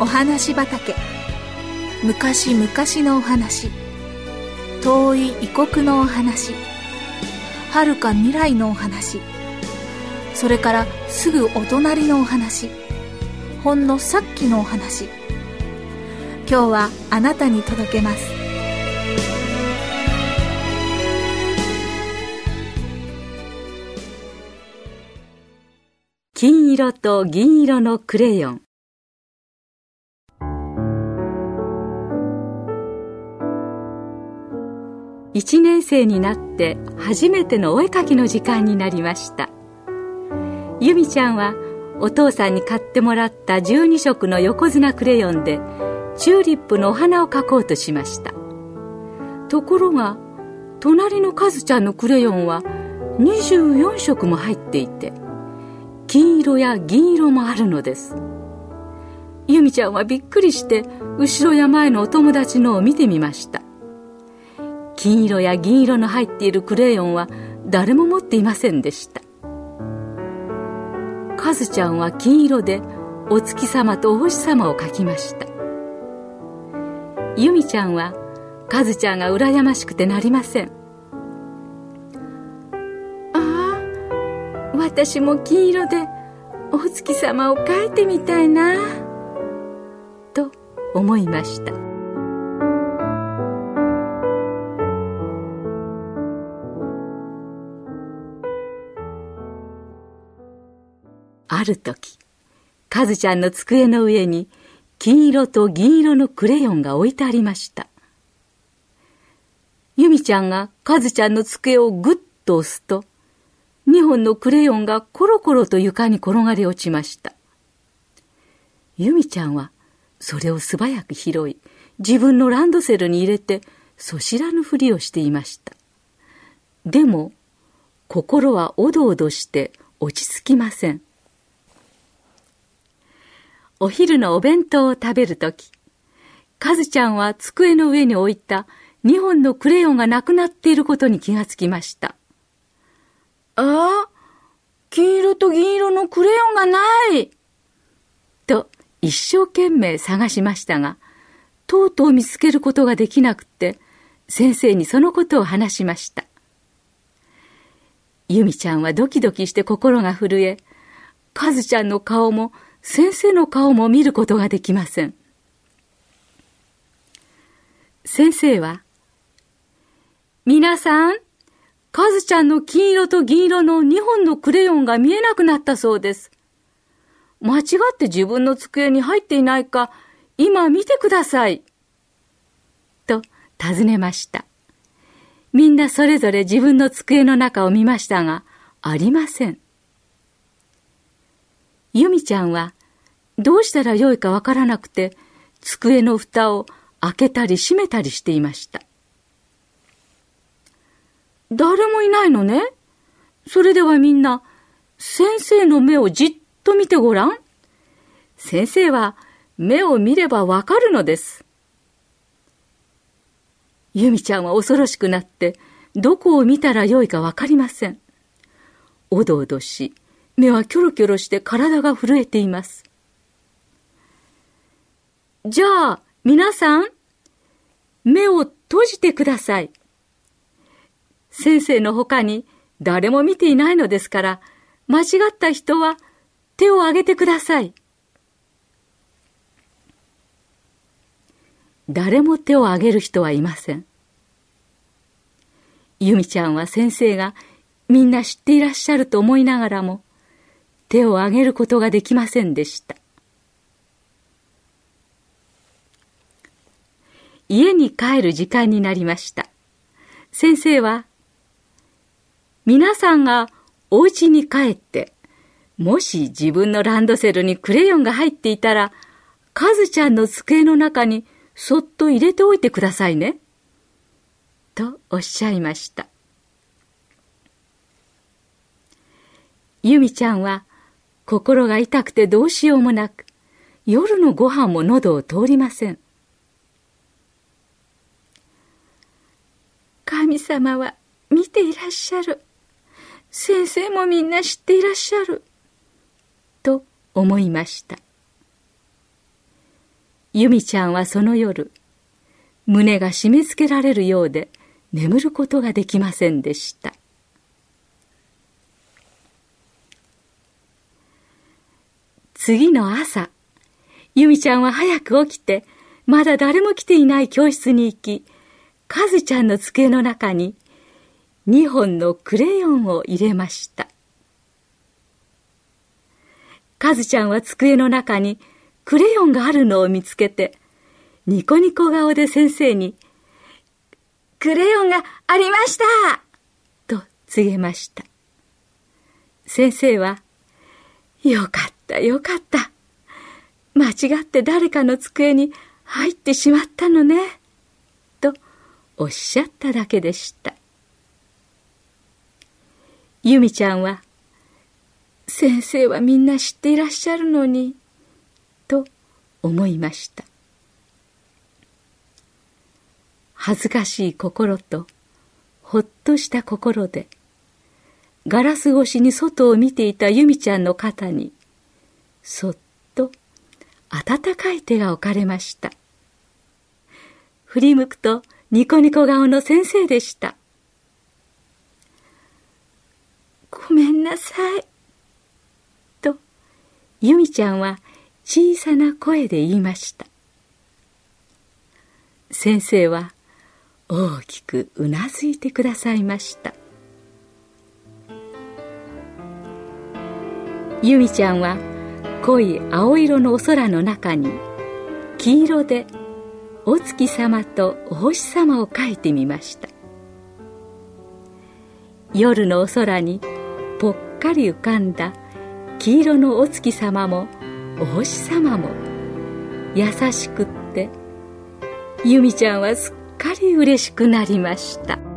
お話畑。昔々のお話。遠い異国のお話。遥か未来のお話。それからすぐお隣のお話。ほんのさっきのお話。今日はあなたに届けます。金色と銀色のクレヨン。1年生になって初めてのお絵かきの時間になりました。由美ちゃんはお父さんに買ってもらった12色の横綱クレヨンでチューリップのお花を描こうとしました。ところが隣のカズちゃんのクレヨンは24色も入っていて金色や銀色もあるのです。由美ちゃんはびっくりして後ろや前のお友達のを見てみました。金色や銀色の入っているクレヨンは誰も持っていませんでした。カズちゃんは金色でお月様とお星様を描きました。由美ちゃんはカズちゃんが羨ましくてなりません。ああ私も金色でお月様を描いてみたいなと思いました。ある時、カズちゃんの机の上に金色と銀色のクレヨンが置いてありました。ユミちゃんがカズちゃんの机をぐっと押すと、2本のクレヨンがコロコロと床に転がり落ちました。ユミちゃんはそれを素早く拾い、自分のランドセルに入れて、そ知らぬふりをしていました。でも、心はおどおどして落ち着きません。お昼のお弁当を食べるとき、カズちゃんは机の上に置いた2本のクレヨンがなくなっていることに気がつきました。ああ、金色と銀色のクレヨンがないと一生懸命探しましたが、とうとう見つけることができなくて、先生にそのことを話しました。ユミちゃんはドキドキして心が震え、カズちゃんの顔も先生の顔も見ることができません。先生は、皆さん、カズちゃんの金色と銀色の2本のクレヨンが見えなくなったそうです。間違って自分の机に入っていないか、今見てください。と尋ねました。みんなそれぞれ自分の机の中を見ましたが、ありません。由美ちゃんはどうしたらよいかわからなくて机の蓋を開けたり閉めたりしていました。誰もいないのねそれではみんな先生の目をじっと見てごらん。先生は目を見ればわかるのです。由美ちゃんは恐ろしくなってどこを見たらよいかわかりません。おどおどし、目はキョロキョロして体が震えています。じゃあ、皆さん、目を閉じてください。先生の他に誰も見ていないのですから、間違った人は手を挙げてください。誰も手を挙げる人はいません。由美ちゃんは先生がみんな知っていらっしゃると思いながらも、手を挙げることができませんでした。家に帰る時間になりました。先生は、皆さんがお家に帰って、もし自分のランドセルにクレヨンが入っていたら、カズちゃんの机の中にそっと入れておいてくださいね。とおっしゃいました。由美ちゃんは心が痛くてどうしようもなく、夜のご飯も喉を通りません。神様は見ていらっしゃる。先生もみんな知っていらっしゃる。と思いました。由美ちゃんはその夜胸が締め付けられるようで眠ることができませんでした次の朝由美ちゃんは早く起きてまだ誰も来ていない教室に行きかずちゃんの机の中に2本のクレヨンを入れましたかずちゃんは机の中にクレヨンがあるのを見つけてニコニコ顔で先生に「クレヨンがありました!」と告げました先生は「よかったよかった。間違って誰かの机に入ってしまったのね」とおっしゃっただけでした。由美ちゃんは「先生はみんな知っていらっしゃるのに」と思いました。恥ずかしい心とほっとした心でガラス越しに外を見ていた由美ちゃんの肩にそっと温かい手が置かれました。振り向くとニコニコ顔の先生でした。ごめんなさい。と由美ちゃんは小さな声で言いました。先生は大きくうなずいてくださいました。由美ちゃんは濃い青色のお空の中に黄色でお月様とお星様を描いてみました。夜のお空にぽっかり浮かんだ黄色のお月様もお星様も優しくって由美ちゃんはすっかり嬉しくなりました。